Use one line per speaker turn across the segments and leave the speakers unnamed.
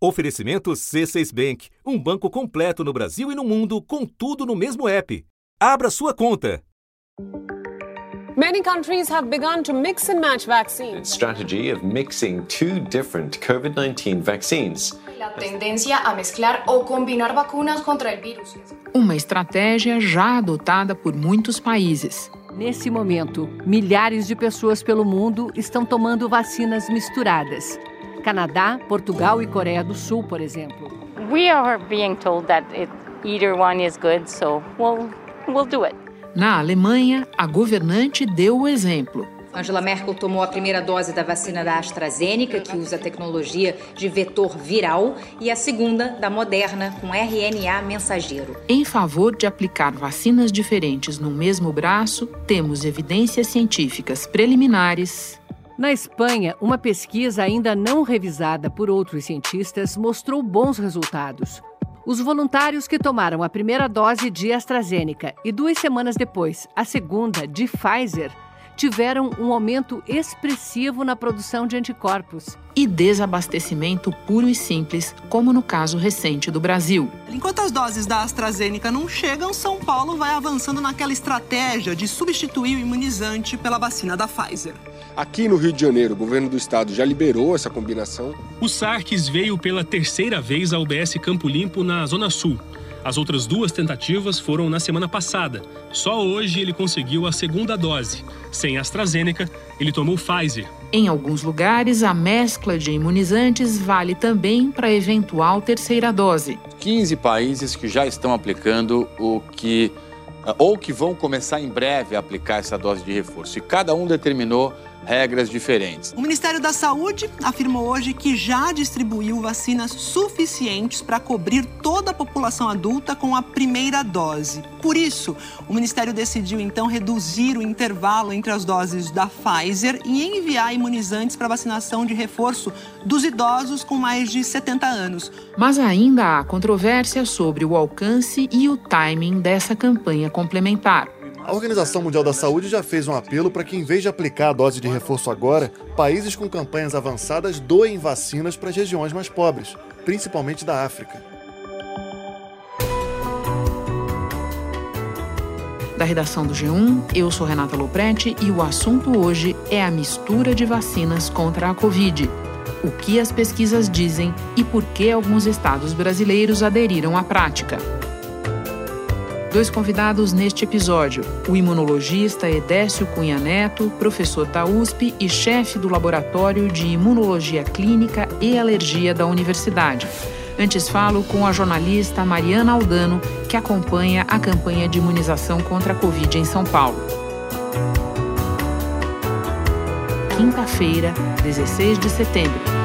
Oferecimento C6 Bank, um banco completo no Brasil e no mundo, com tudo no mesmo app. Abra sua conta.
Many countries have begun to mix and match vaccines.
strategy of mixing two different COVID 19 vaccines.
La tendencia a mezclar o combinar vacunas contra el virus.
Uma estratégia já adotada por muitos países.
Nesse momento, milhares de pessoas pelo mundo estão tomando vacinas misturadas. Canadá, Portugal e Coreia do Sul, por exemplo.
We are being told that it, either one is good, so we'll, we'll do it.
Na Alemanha, a governante deu o exemplo.
Angela Merkel tomou a primeira dose da vacina da AstraZeneca, que usa a tecnologia de vetor viral, e a segunda da Moderna, com RNA mensageiro.
Em favor de aplicar vacinas diferentes no mesmo braço, temos evidências científicas preliminares.
Na Espanha, uma pesquisa ainda não revisada por outros cientistas mostrou bons resultados. Os voluntários que tomaram a primeira dose de AstraZeneca e duas semanas depois a segunda de Pfizer tiveram um aumento expressivo na produção de anticorpos.
E desabastecimento puro e simples, como no caso recente do Brasil.
Enquanto as doses da AstraZeneca não chegam, São Paulo vai avançando naquela estratégia de substituir o imunizante pela vacina da Pfizer.
Aqui no Rio de Janeiro, o governo do estado já liberou essa combinação.
O Sarques veio pela terceira vez ao UBS Campo Limpo, na Zona Sul. As outras duas tentativas foram na semana passada. Só hoje ele conseguiu a segunda dose. Sem AstraZeneca, ele tomou Pfizer.
Em alguns lugares, a mescla de imunizantes vale também para eventual terceira dose.
15 países que já estão aplicando o que ou que vão começar em breve a aplicar essa dose de reforço. E cada um determinou regras diferentes.
O Ministério da Saúde afirmou hoje que já distribuiu vacinas suficientes para cobrir toda a população adulta com a primeira dose. Por isso, o Ministério decidiu então reduzir o intervalo entre as doses da Pfizer e enviar imunizantes para vacinação de reforço dos idosos com mais de 70 anos.
Mas ainda há controvérsia sobre o alcance e o timing dessa campanha complementar.
A Organização Mundial da Saúde já fez um apelo para que, em vez de aplicar a dose de reforço agora, países com campanhas avançadas doem vacinas para as regiões mais pobres, principalmente da África.
Da redação do G1, eu sou Renata Loprete e o assunto hoje é a mistura de vacinas contra a Covid. O que as pesquisas dizem e por que alguns estados brasileiros aderiram à prática. Dois convidados neste episódio: o imunologista Edécio Cunha Neto, professor da USP e chefe do Laboratório de Imunologia Clínica e Alergia da Universidade. Antes falo com a jornalista Mariana Aldano, que acompanha a campanha de imunização contra a Covid em São Paulo. Quinta-feira, 16 de setembro.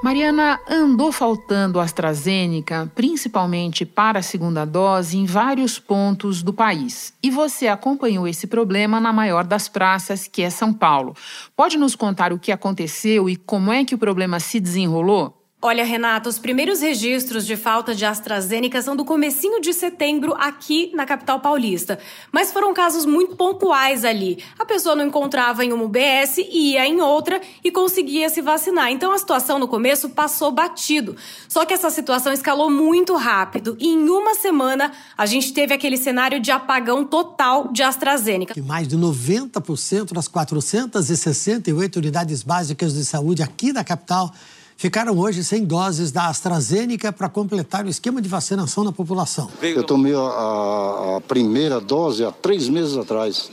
Mariana, andou faltando AstraZeneca, principalmente para a segunda dose, em vários pontos do país. E você acompanhou esse problema na maior das praças, que é São Paulo. Pode nos contar o que aconteceu e como é que o problema se desenrolou?
Olha, Renata, os primeiros registros de falta de AstraZeneca são do comecinho de setembro aqui na capital paulista. Mas foram casos muito pontuais ali. A pessoa não encontrava em uma UBS, ia em outra e conseguia se vacinar. Então a situação no começo passou batido. Só que essa situação escalou muito rápido e em uma semana a gente teve aquele cenário de apagão total de AstraZeneca.
Que mais de 90% das 468 unidades básicas de saúde aqui na capital ficaram hoje sem doses da AstraZeneca para completar o esquema de vacinação da população.
Eu tomei a, a, a primeira dose há três meses atrás.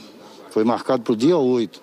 Foi marcado para o dia 8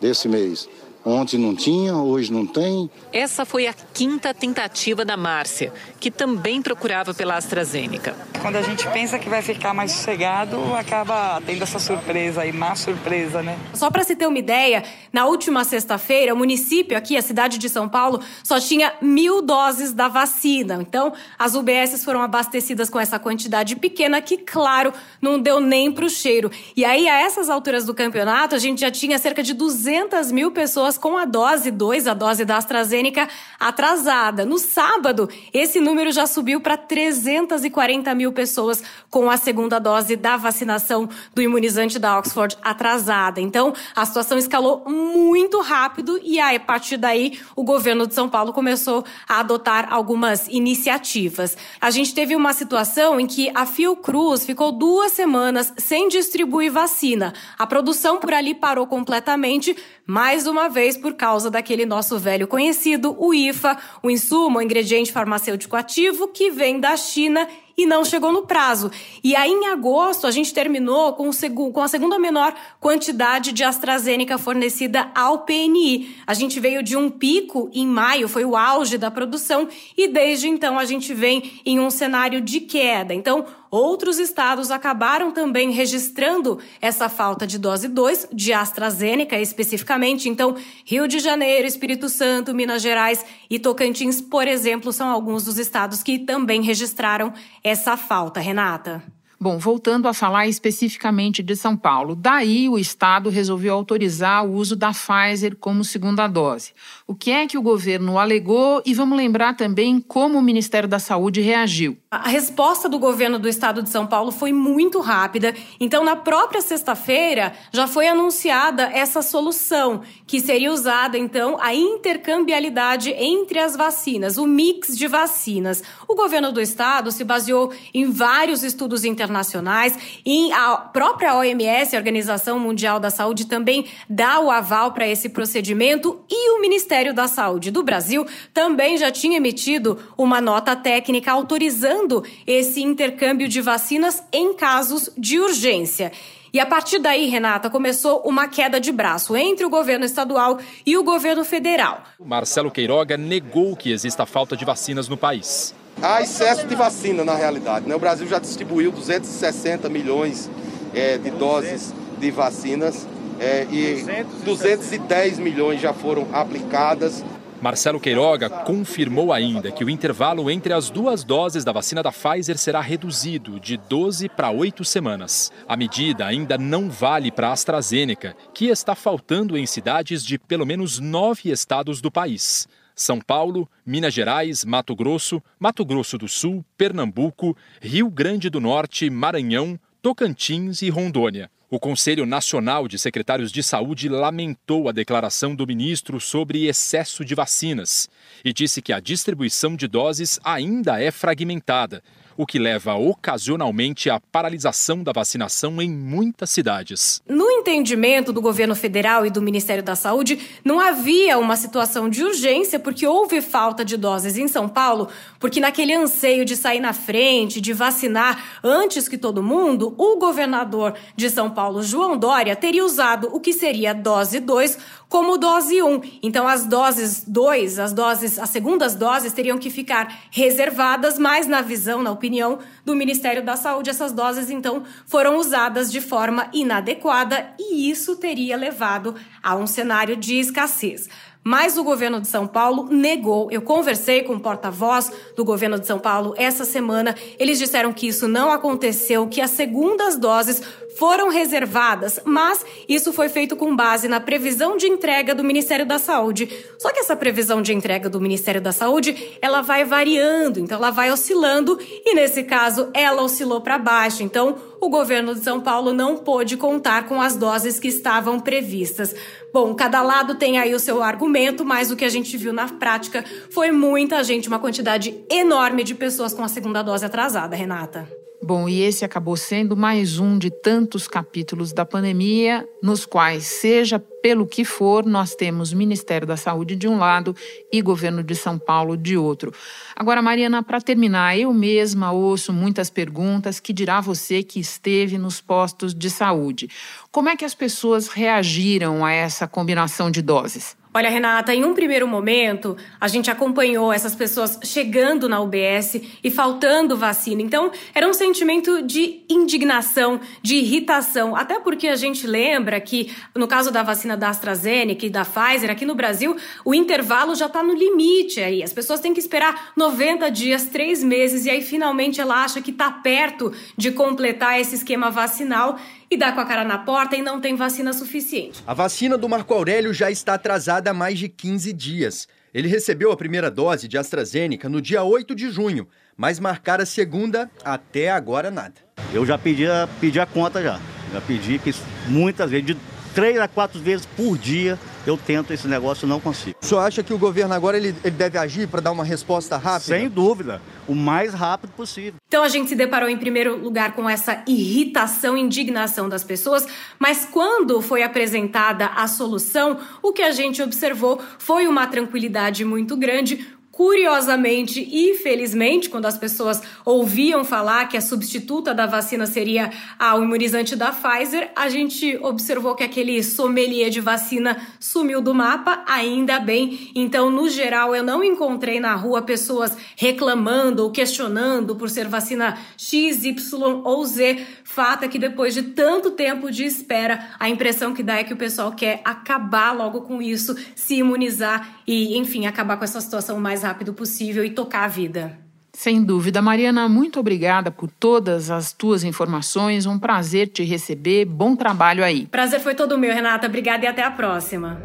desse mês. Ontem não tinha, hoje não tem.
Essa foi a quinta tentativa da Márcia, que também procurava pela AstraZeneca.
Quando a gente pensa que vai ficar mais sossegado, acaba tendo essa surpresa aí, má surpresa, né?
Só para se ter uma ideia, na última sexta-feira, o município aqui, a cidade de São Paulo, só tinha mil doses da vacina. Então, as UBSs foram abastecidas com essa quantidade pequena que, claro, não deu nem pro cheiro. E aí, a essas alturas do campeonato, a gente já tinha cerca de 200 mil pessoas pessoas com a dose 2, a dose da AstraZeneca, atrasada. No sábado, esse número já subiu para 340 mil pessoas com a segunda dose da vacinação do imunizante da Oxford atrasada. Então, a situação escalou muito rápido e aí, a partir daí o governo de São Paulo começou a adotar algumas iniciativas. A gente teve uma situação em que a Fiocruz ficou duas semanas sem distribuir vacina. A produção por ali parou completamente, mais uma vez por causa daquele nosso velho conhecido, o IFA, o insumo, o ingrediente farmacêutico ativo que vem da China e não chegou no prazo. E aí, em agosto, a gente terminou com, o com a segunda menor quantidade de AstraZeneca fornecida ao PNI. A gente veio de um pico em maio, foi o auge da produção, e desde então a gente vem em um cenário de queda. Então, Outros estados acabaram também registrando essa falta de dose 2 de AstraZeneca especificamente. Então, Rio de Janeiro, Espírito Santo, Minas Gerais e Tocantins, por exemplo, são alguns dos estados que também registraram essa falta. Renata.
Bom, voltando a falar especificamente de São Paulo, daí o Estado resolveu autorizar o uso da Pfizer como segunda dose. O que é que o governo alegou e vamos lembrar também como o Ministério da Saúde reagiu.
A resposta do governo do Estado de São Paulo foi muito rápida, então na própria sexta-feira já foi anunciada essa solução, que seria usada então a intercambiabilidade entre as vacinas, o mix de vacinas. O governo do Estado se baseou em vários estudos internacionais internacionais. E a própria OMS, a Organização Mundial da Saúde, também dá o aval para esse procedimento. E o Ministério da Saúde do Brasil também já tinha emitido uma nota técnica autorizando esse intercâmbio de vacinas em casos de urgência. E a partir daí, Renata, começou uma queda de braço entre o governo estadual e o governo federal.
Marcelo Queiroga negou que exista falta de vacinas no país
há excesso de vacina na realidade. Né? O Brasil já distribuiu 260 milhões é, de doses de vacinas é, e 210 milhões já foram aplicadas.
Marcelo Queiroga confirmou ainda que o intervalo entre as duas doses da vacina da Pfizer será reduzido de 12 para 8 semanas. A medida ainda não vale para a AstraZeneca, que está faltando em cidades de pelo menos nove estados do país. São Paulo, Minas Gerais, Mato Grosso, Mato Grosso do Sul, Pernambuco, Rio Grande do Norte, Maranhão, Tocantins e Rondônia. O Conselho Nacional de Secretários de Saúde lamentou a declaração do ministro sobre excesso de vacinas e disse que a distribuição de doses ainda é fragmentada o que leva ocasionalmente à paralisação da vacinação em muitas cidades.
No entendimento do governo federal e do Ministério da Saúde, não havia uma situação de urgência porque houve falta de doses em São Paulo, porque naquele anseio de sair na frente, de vacinar antes que todo mundo, o governador de São Paulo, João Dória, teria usado o que seria dose 2 como dose 1. Então as doses 2, as doses, as segundas doses teriam que ficar reservadas, mas na visão, na opinião do Ministério da Saúde, essas doses então foram usadas de forma inadequada e isso teria levado a um cenário de escassez. Mas o governo de São Paulo negou. Eu conversei com o porta-voz do governo de São Paulo essa semana. Eles disseram que isso não aconteceu, que as segundas doses foram reservadas, mas isso foi feito com base na previsão de entrega do Ministério da Saúde. Só que essa previsão de entrega do Ministério da Saúde, ela vai variando, então ela vai oscilando e nesse caso ela oscilou para baixo. Então, o governo de São Paulo não pôde contar com as doses que estavam previstas. Bom, cada lado tem aí o seu argumento, mas o que a gente viu na prática foi muita gente, uma quantidade enorme de pessoas com a segunda dose atrasada, Renata.
Bom, e esse acabou sendo mais um de tantos capítulos da pandemia, nos quais, seja pelo que for, nós temos Ministério da Saúde de um lado e Governo de São Paulo de outro. Agora, Mariana, para terminar, eu mesma ouço muitas perguntas que dirá você que esteve nos postos de saúde. Como é que as pessoas reagiram a essa combinação de doses?
Olha, Renata, em um primeiro momento, a gente acompanhou essas pessoas chegando na UBS e faltando vacina. Então, era um sentimento de indignação, de irritação. Até porque a gente lembra que, no caso da vacina da AstraZeneca e da Pfizer, aqui no Brasil, o intervalo já está no limite aí. As pessoas têm que esperar 90 dias, três meses, e aí finalmente ela acha que está perto de completar esse esquema vacinal. E dá com a cara na porta e não tem vacina suficiente.
A vacina do Marco Aurélio já está atrasada há mais de 15 dias. Ele recebeu a primeira dose de AstraZeneca no dia 8 de junho, mas marcar a segunda até agora nada.
Eu já pedi a, pedi a conta já. Já pedi que muitas vezes, de três a quatro vezes por dia, eu tento esse negócio e não consigo.
O senhor acha que o governo agora ele, ele deve agir para dar uma resposta rápida?
Sem dúvida, o mais rápido possível.
Então a gente se deparou em primeiro lugar com essa irritação, indignação das pessoas, mas quando foi apresentada a solução, o que a gente observou foi uma tranquilidade muito grande, Curiosamente e felizmente, quando as pessoas ouviam falar que a substituta da vacina seria o imunizante da Pfizer, a gente observou que aquele sommelier de vacina sumiu do mapa, ainda bem. Então, no geral, eu não encontrei na rua pessoas reclamando ou questionando por ser vacina X, Y ou Z. Fato é que depois de tanto tempo de espera, a impressão que dá é que o pessoal quer acabar logo com isso, se imunizar e, enfim, acabar com essa situação o mais rápido possível e tocar a vida.
Sem dúvida, Mariana, muito obrigada por todas as tuas informações. Um prazer te receber. Bom trabalho aí.
Prazer foi todo meu, Renata. Obrigada e até a próxima.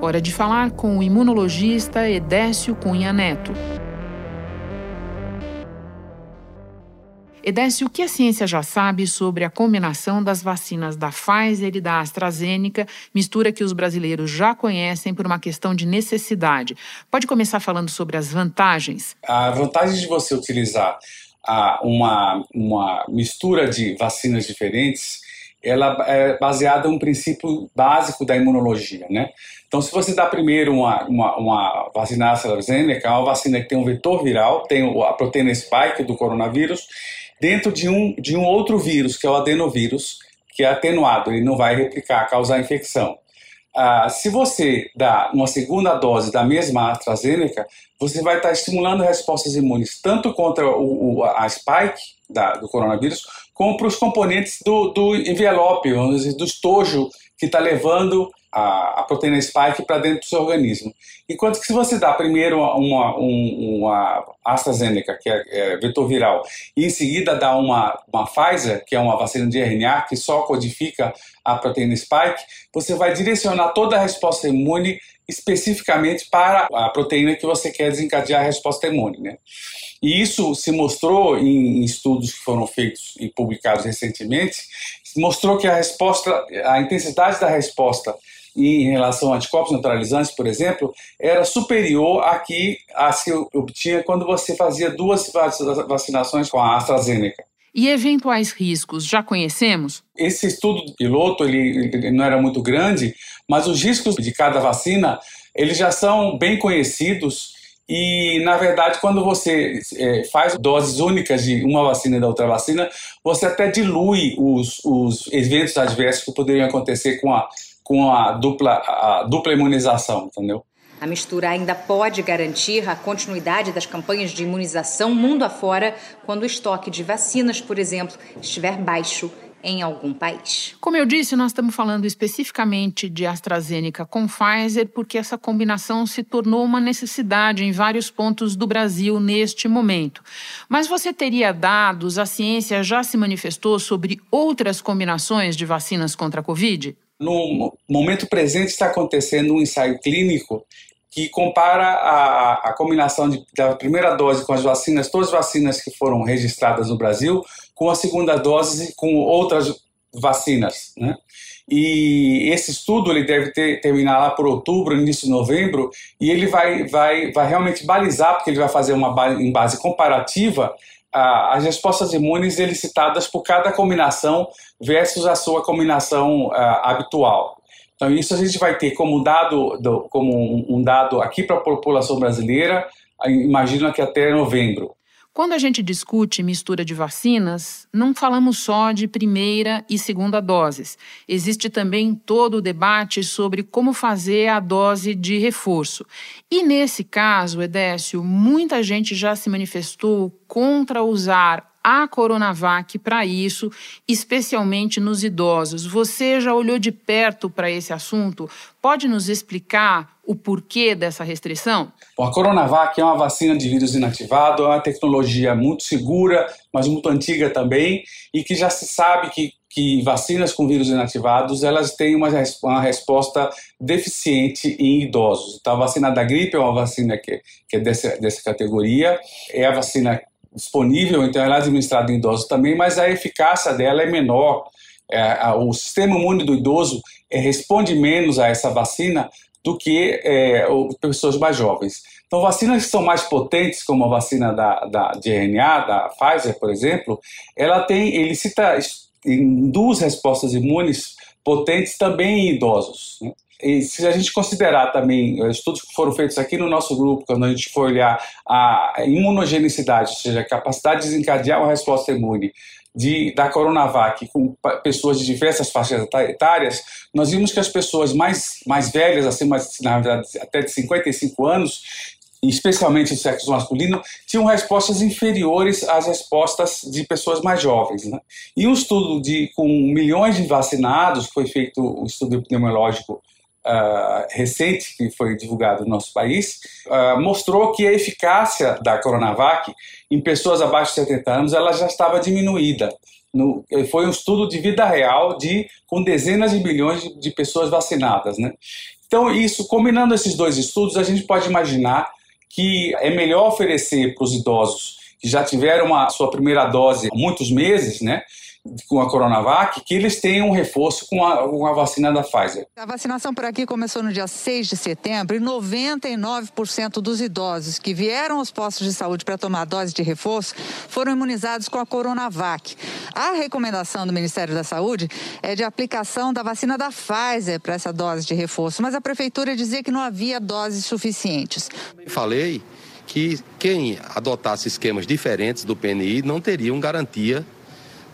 Hora de falar com o imunologista Edécio Cunha Neto. Edécio, o que a ciência já sabe sobre a combinação das vacinas da Pfizer e da AstraZeneca, mistura que os brasileiros já conhecem por uma questão de necessidade? Pode começar falando sobre as vantagens?
A vantagem de você utilizar uma, uma mistura de vacinas diferentes ela é baseada em um princípio básico da imunologia, né? Então, se você dá primeiro uma, uma, uma vacina AstraZeneca, é uma vacina que tem um vetor viral, tem a proteína spike do coronavírus, dentro de um, de um outro vírus, que é o adenovírus, que é atenuado, ele não vai replicar, causar infecção. Ah, se você dá uma segunda dose da mesma AstraZeneca, você vai estar estimulando respostas imunes tanto contra o, o a spike da, do coronavírus, como para os componentes do, do envelope, do estojo que está levando a, a proteína spike para dentro do seu organismo. Enquanto que se você dá primeiro uma, uma, uma AstraZeneca, que é, é, vetor viral, e em seguida dá uma, uma Pfizer, que é uma vacina de RNA, que só codifica a proteína spike, você vai direcionar toda a resposta imune especificamente para a proteína que você quer desencadear a resposta imune. Né? E isso se mostrou em estudos que foram feitos e publicados recentemente, mostrou que a resposta, a intensidade da resposta em relação a anticorpos neutralizantes, por exemplo, era superior à que a se obtinha quando você fazia duas vacinações com a AstraZeneca.
E eventuais riscos, já conhecemos?
Esse estudo do piloto ele, ele não era muito grande, mas os riscos de cada vacina eles já são bem conhecidos e, na verdade, quando você é, faz doses únicas de uma vacina e da outra vacina, você até dilui os, os eventos adversos que poderiam acontecer com a, com a dupla, a dupla imunização, entendeu?
A mistura ainda pode garantir a continuidade das campanhas de imunização mundo afora quando o estoque de vacinas, por exemplo, estiver baixo em algum país.
Como eu disse, nós estamos falando especificamente de AstraZeneca com Pfizer, porque essa combinação se tornou uma necessidade em vários pontos do Brasil neste momento. Mas você teria dados, a ciência já se manifestou sobre outras combinações de vacinas contra a Covid?
No momento presente está acontecendo um ensaio clínico que compara a, a combinação de, da primeira dose com as vacinas, todas as vacinas que foram registradas no Brasil, com a segunda dose com outras vacinas, né? E esse estudo ele deve ter, terminar lá por outubro, início de novembro, e ele vai, vai, vai realmente balizar, porque ele vai fazer uma base, em base comparativa a, as respostas imunes elicitadas por cada combinação versus a sua combinação a, habitual. Então isso a gente vai ter como dado, do, como um, dado aqui para a população brasileira, imagino que até novembro.
Quando a gente discute mistura de vacinas, não falamos só de primeira e segunda doses. Existe também todo o debate sobre como fazer a dose de reforço. E nesse caso, Edécio, muita gente já se manifestou contra usar a Coronavac para isso, especialmente nos idosos. Você já olhou de perto para esse assunto? Pode nos explicar o porquê dessa restrição?
Bom, a Coronavac é uma vacina de vírus inativado, é uma tecnologia muito segura, mas muito antiga também, e que já se sabe que, que vacinas com vírus inativados elas têm uma, uma resposta deficiente em idosos. Então, a vacina da gripe é uma vacina que, que é dessa, dessa categoria, é a vacina disponível, então ela é administrada em idosos também, mas a eficácia dela é menor. É, a, o sistema imune do idoso é, responde menos a essa vacina do que é, pessoas mais jovens. Então, vacinas que são mais potentes, como a vacina da, da, de RNA, da Pfizer, por exemplo, ela tem, ele cita, induz respostas imunes potentes também em idosos. Né? E se a gente considerar também estudos que foram feitos aqui no nosso grupo, quando a gente for olhar a imunogenicidade, ou seja, a capacidade de desencadear uma resposta imune de, da Coronavac com pessoas de diversas faixas etárias, nós vimos que as pessoas mais, mais velhas, acima, na verdade, até de 55 anos, especialmente o sexo masculino, tinham respostas inferiores às respostas de pessoas mais jovens. Né? E um estudo de, com milhões de vacinados, foi feito um estudo epidemiológico uh, recente, que foi divulgado no nosso país, uh, mostrou que a eficácia da Coronavac em pessoas abaixo de 70 anos ela já estava diminuída. No, foi um estudo de vida real de com dezenas de milhões de, de pessoas vacinadas, né? Então, isso, combinando esses dois estudos, a gente pode imaginar que é melhor oferecer para os idosos que já tiveram a sua primeira dose há muitos meses, né? Com a Coronavac, que eles tenham um reforço com a, com a vacina da Pfizer.
A vacinação por aqui começou no dia 6 de setembro e 99% dos idosos que vieram aos postos de saúde para tomar a dose de reforço foram imunizados com a Coronavac. A recomendação do Ministério da Saúde é de aplicação da vacina da Pfizer para essa dose de reforço, mas a prefeitura dizia que não havia doses suficientes.
Falei que quem adotasse esquemas diferentes do PNI não teriam garantia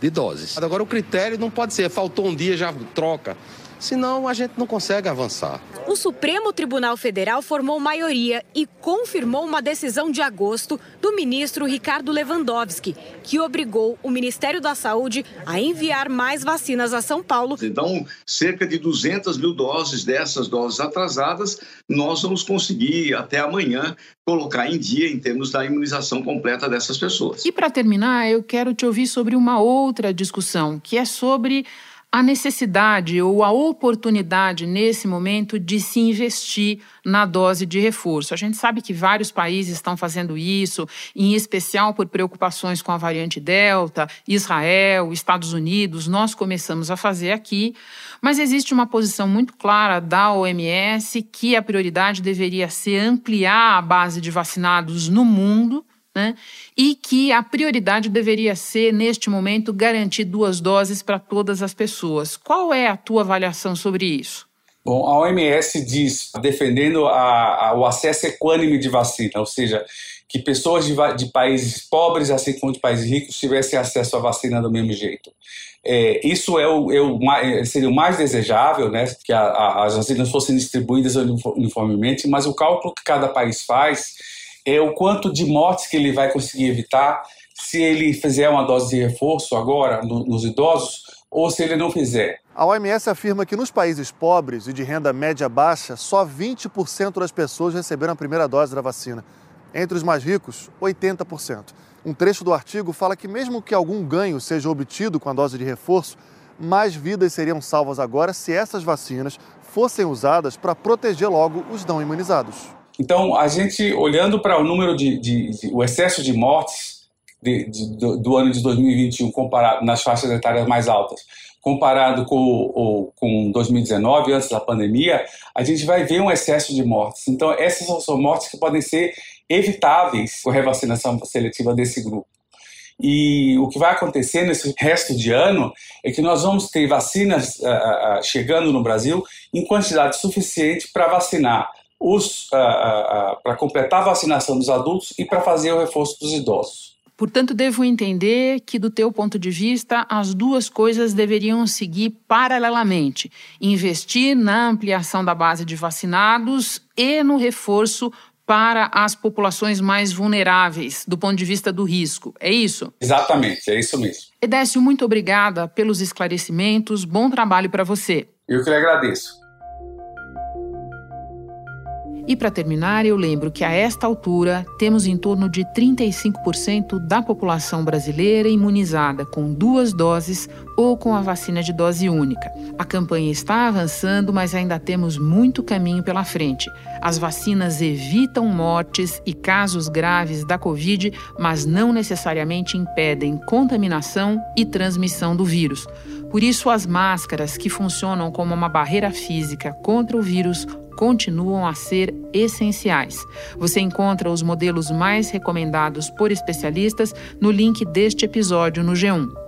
de doses. Agora, o critério não pode ser faltou um dia, já troca. Senão a gente não consegue avançar.
O Supremo Tribunal Federal formou maioria e confirmou uma decisão de agosto do ministro Ricardo Lewandowski, que obrigou o Ministério da Saúde a enviar mais vacinas a São Paulo.
Então, cerca de 200 mil doses dessas doses atrasadas, nós vamos conseguir até amanhã colocar em dia em termos da imunização completa dessas pessoas.
E para terminar, eu quero te ouvir sobre uma outra discussão, que é sobre a necessidade ou a oportunidade nesse momento de se investir na dose de reforço. A gente sabe que vários países estão fazendo isso, em especial por preocupações com a variante Delta, Israel, Estados Unidos, nós começamos a fazer aqui, mas existe uma posição muito clara da OMS que a prioridade deveria ser ampliar a base de vacinados no mundo né? E que a prioridade deveria ser, neste momento, garantir duas doses para todas as pessoas. Qual é a tua avaliação sobre isso?
Bom, a OMS diz, defendendo a, a, o acesso equânime de vacina, ou seja, que pessoas de, de, países pobres, assim como de países ricos, tivessem acesso à vacina do mesmo jeito. É, isso é o, é o, é, seria o mais desejável, né, que a, as vacinas fossem distribuídas uniformemente, mas o cálculo que cada país faz é o quanto de mortes que ele vai conseguir evitar se ele fizer uma dose de reforço agora no, nos idosos ou se ele não fizer.
A OMS afirma que nos países pobres e de renda média baixa, só 20% das pessoas receberam a primeira dose da vacina. Entre os mais ricos, 80%. Um trecho do artigo fala que, mesmo que algum ganho seja obtido com a dose de reforço, mais vidas seriam salvas agora se essas vacinas fossem usadas para proteger logo os não imunizados.
Então, a gente, olhando para o número de, de, de, o excesso de mortes de, do, do, ano de 2021 comparado nas faixas etárias mais altas, comparado com, o, com 2019, antes da pandemia, a gente vai ver um excesso de mortes. Então, essas são mortes que podem ser evitáveis com a revacinação seletiva desse grupo. E o que vai acontecer nesse resto de ano é que nós vamos ter vacinas uh, uh, chegando no Brasil em quantidade suficiente para vacinar para completar a vacinação dos adultos e para fazer o reforço dos idosos.
Portanto, devo entender que, do teu ponto de vista, as duas coisas deveriam seguir paralelamente: investir na ampliação da base de vacinados e no reforço para as populações mais vulneráveis, do ponto de vista do risco. É isso?
Exatamente, é isso mesmo.
Edécio, muito obrigada pelos esclarecimentos. Bom trabalho para você.
Eu que lhe agradeço.
E para terminar, eu lembro que a esta altura temos em torno de 35% da população brasileira imunizada com duas doses ou com a vacina de dose única. A campanha está avançando, mas ainda temos muito caminho pela frente. As vacinas evitam mortes e casos graves da Covid, mas não necessariamente impedem contaminação e transmissão do vírus. Por isso, as máscaras, que funcionam como uma barreira física contra o vírus, continuam a ser essenciais. Você encontra os modelos mais recomendados por especialistas no link deste episódio no G1.